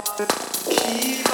Keep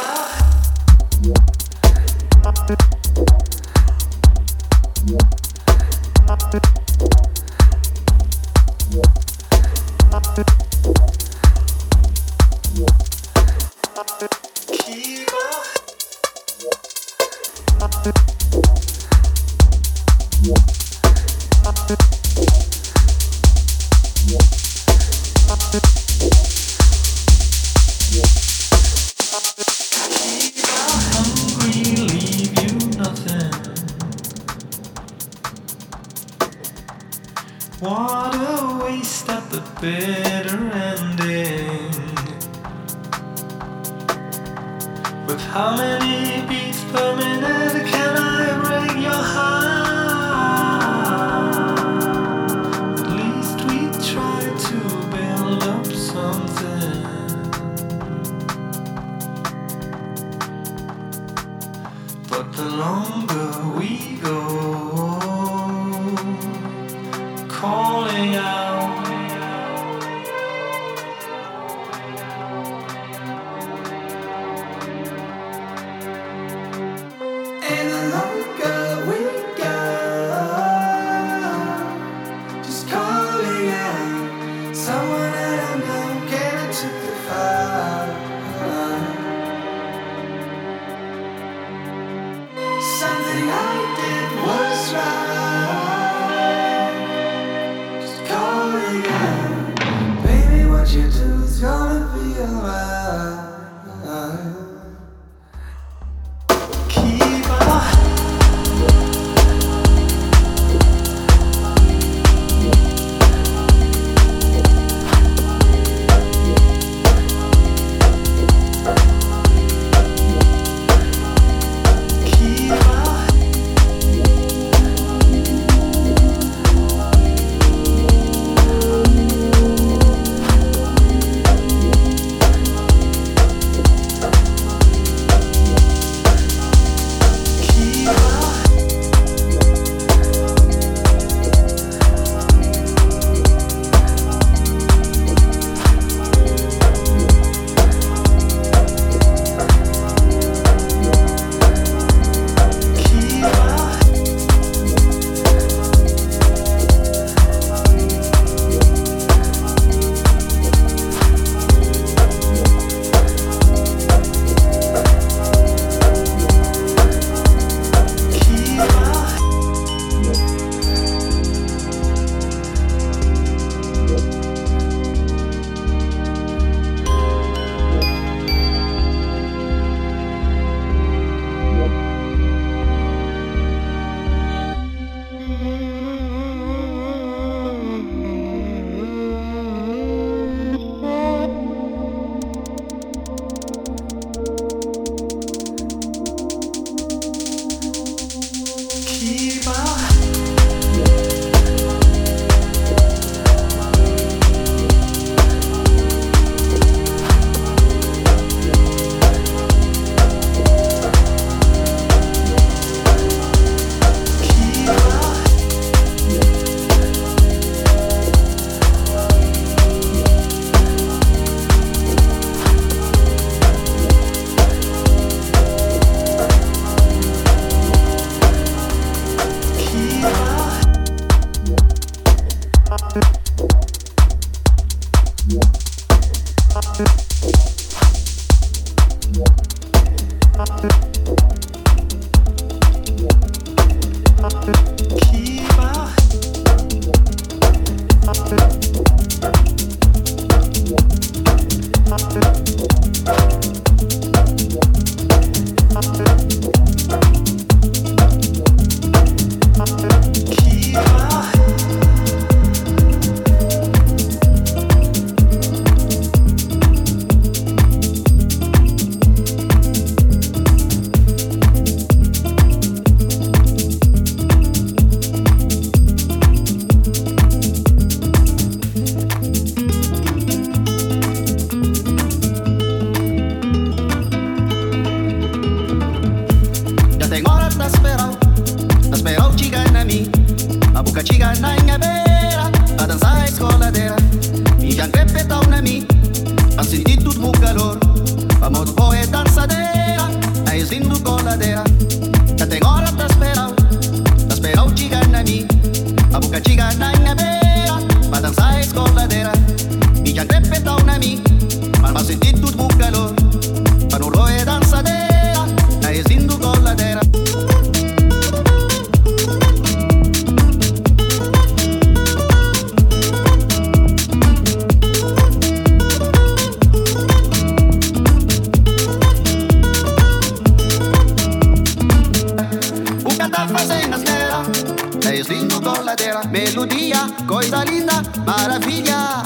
melodia, coisa linda, maravilha.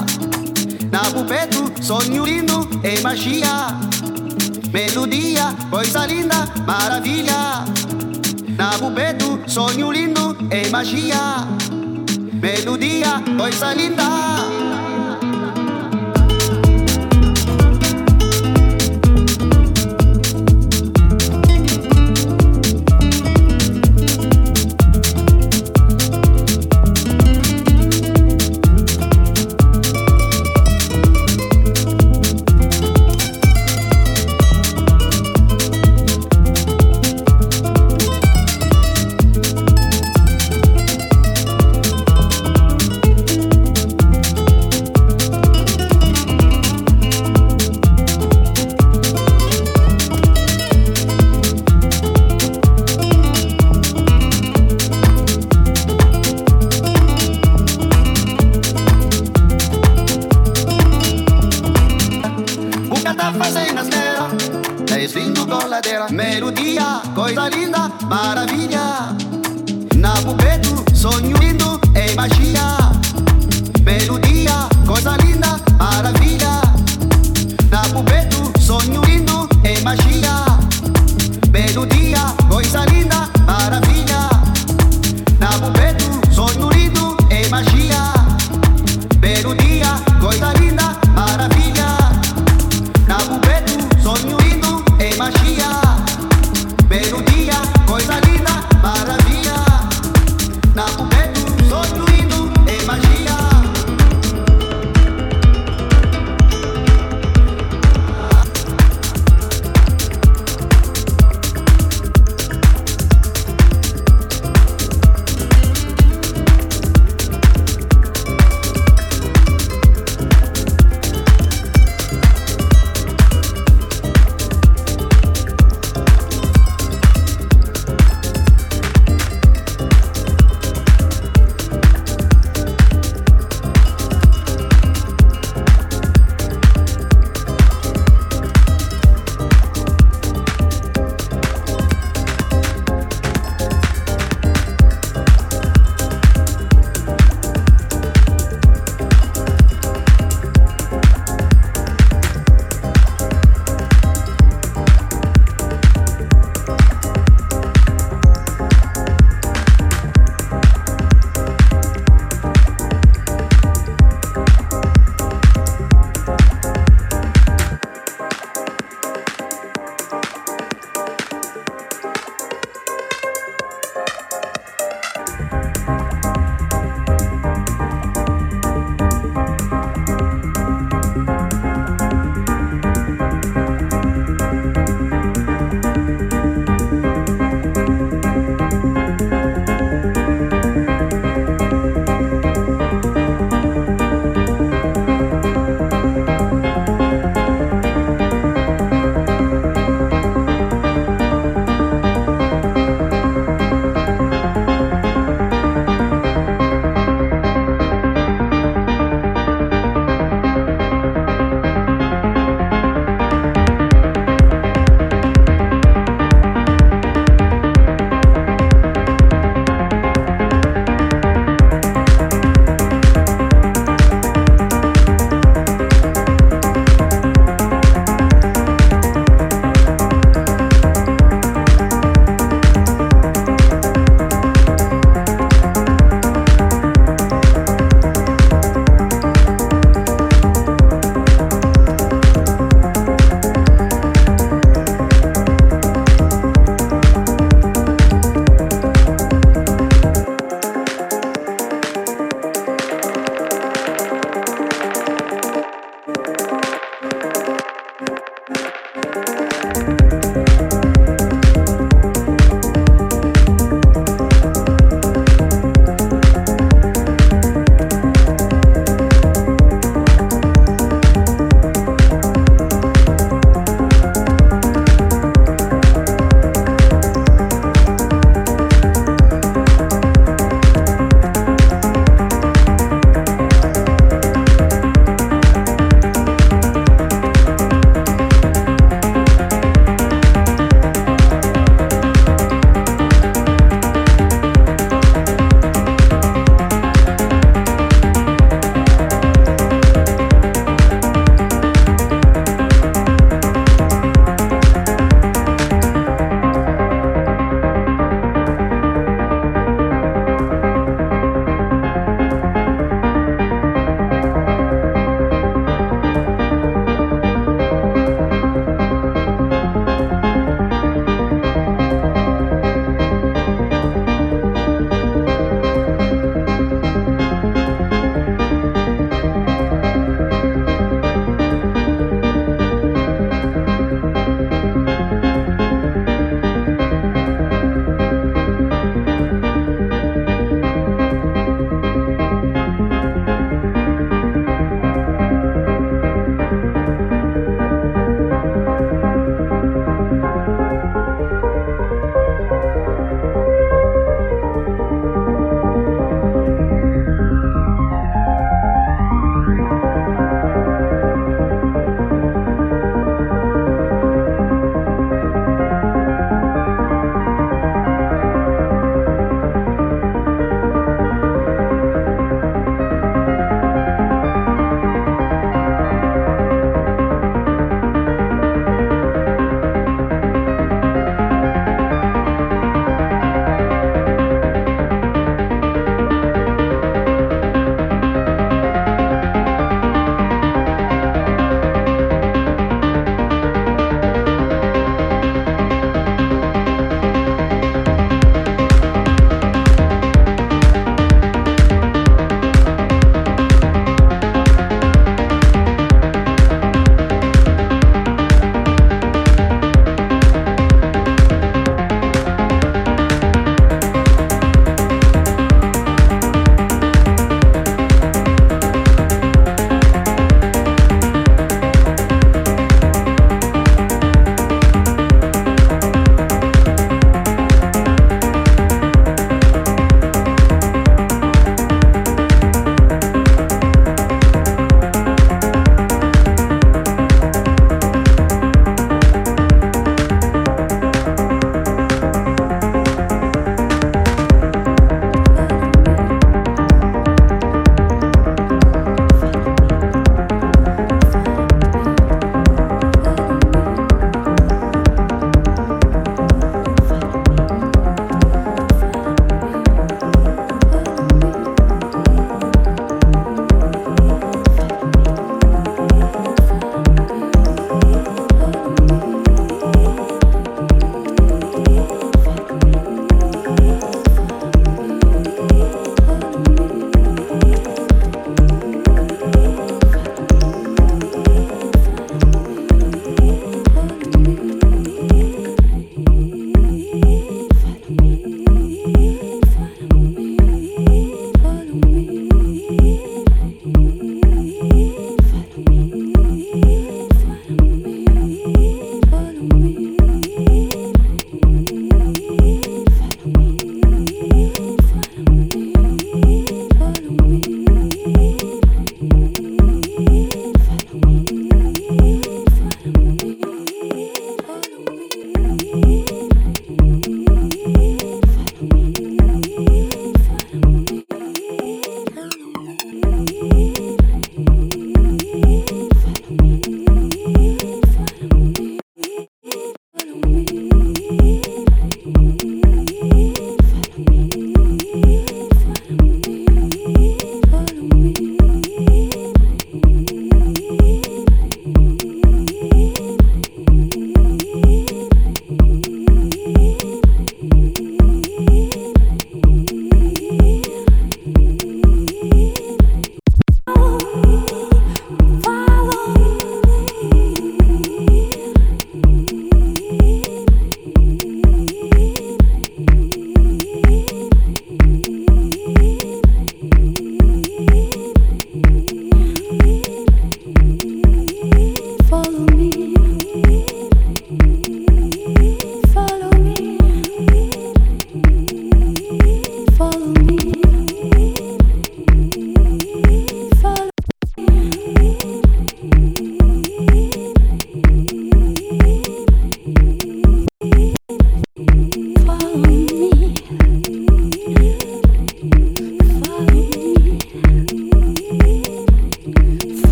Na pupeto, sonho lindo e magia. Melodia, coisa linda, maravilha. Na pupeto, sonho lindo e magia. Melodia, coisa linda.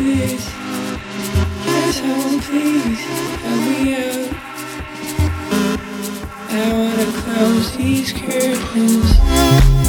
please. Yes, I will please. Help me out. I wanna close these curtains.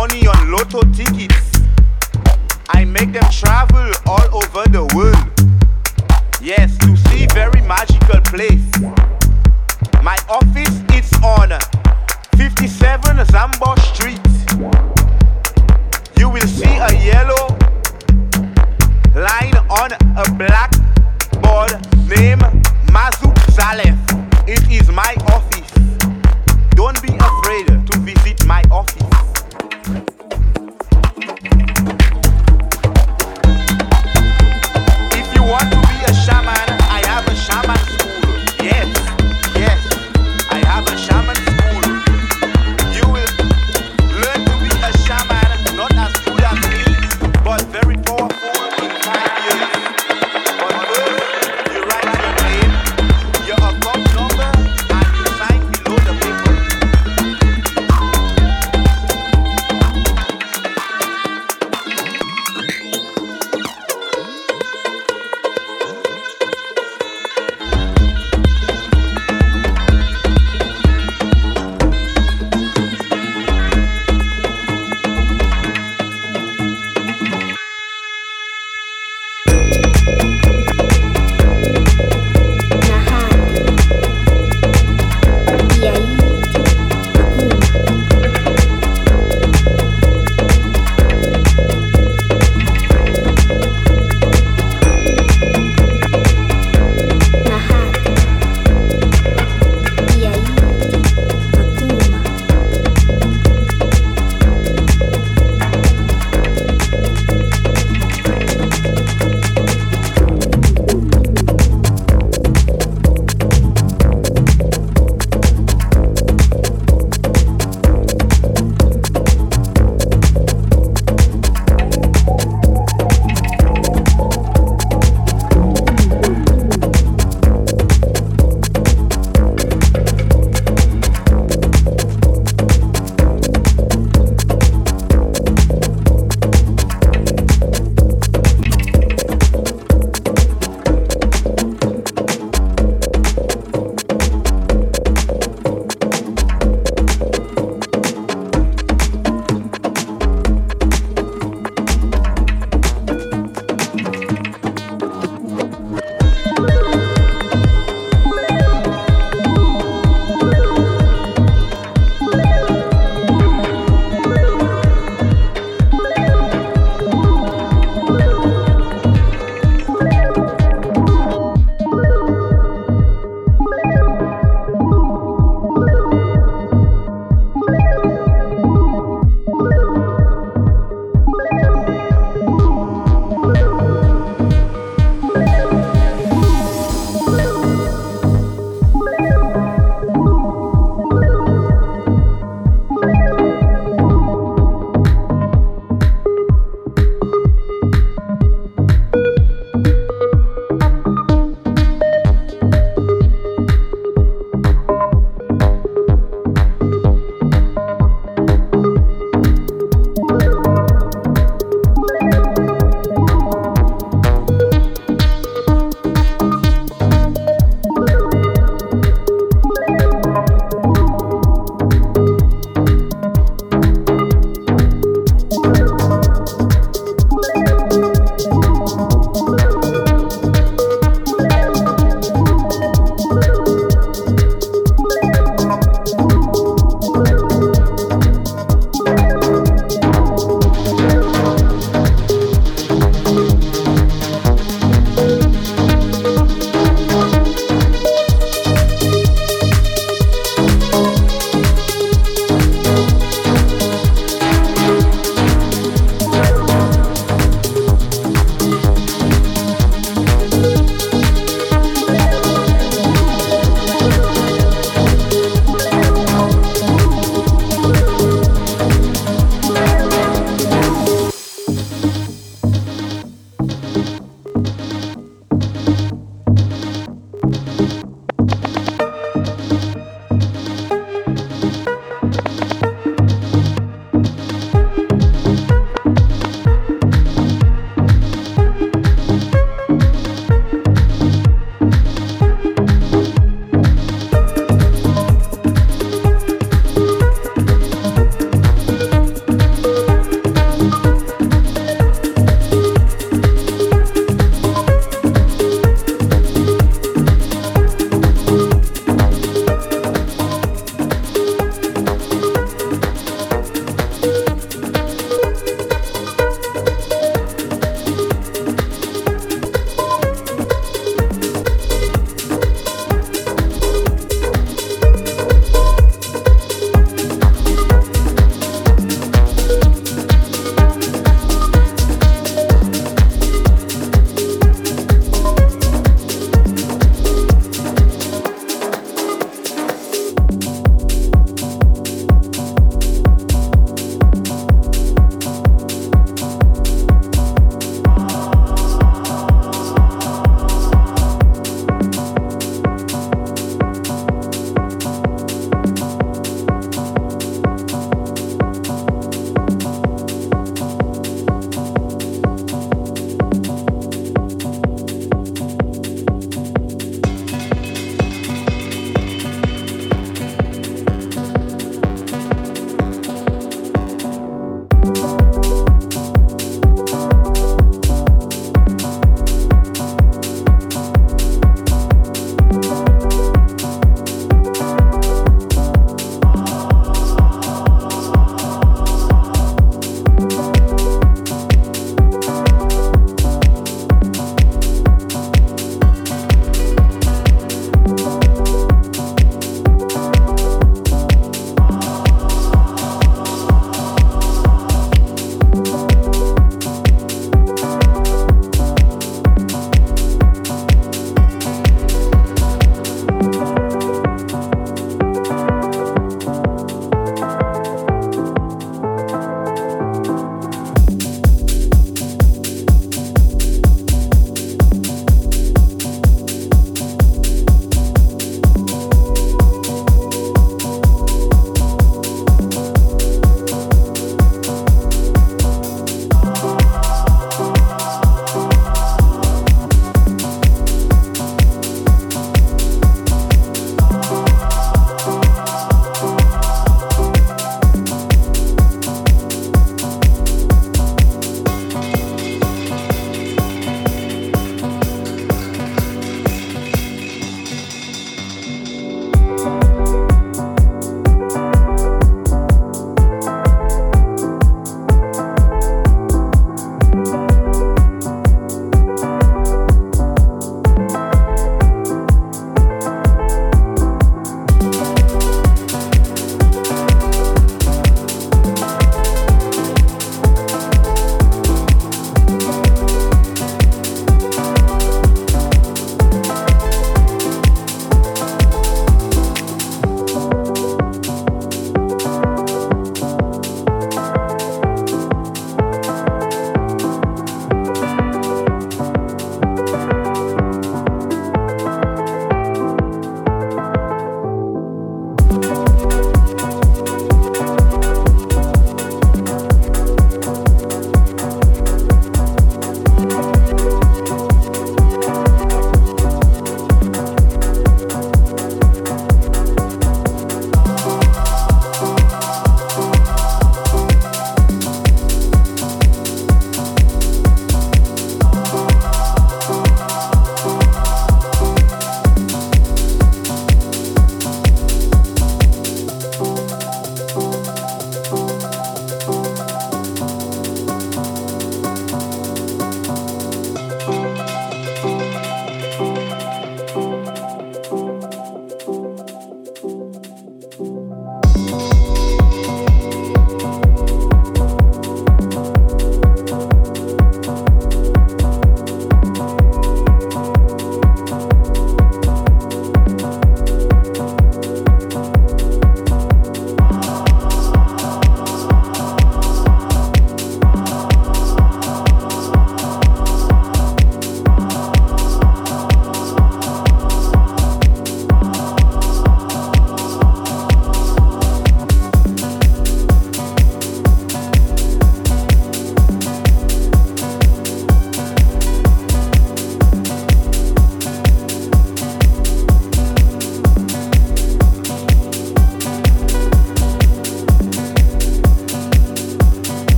Money on lotto tickets. I make them travel all over the world. Yes, to see very magical place. My office is on 57 Zambo Street. You will see a yellow line on a black board named Mazuk Salef. It is my office. Don't be afraid to visit my office.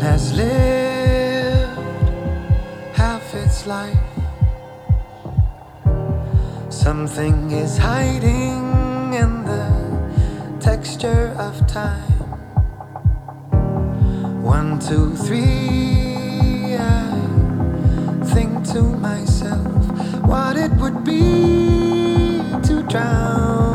Has lived half its life. Something is hiding in the texture of time. One, two, three. I think to myself what it would be to drown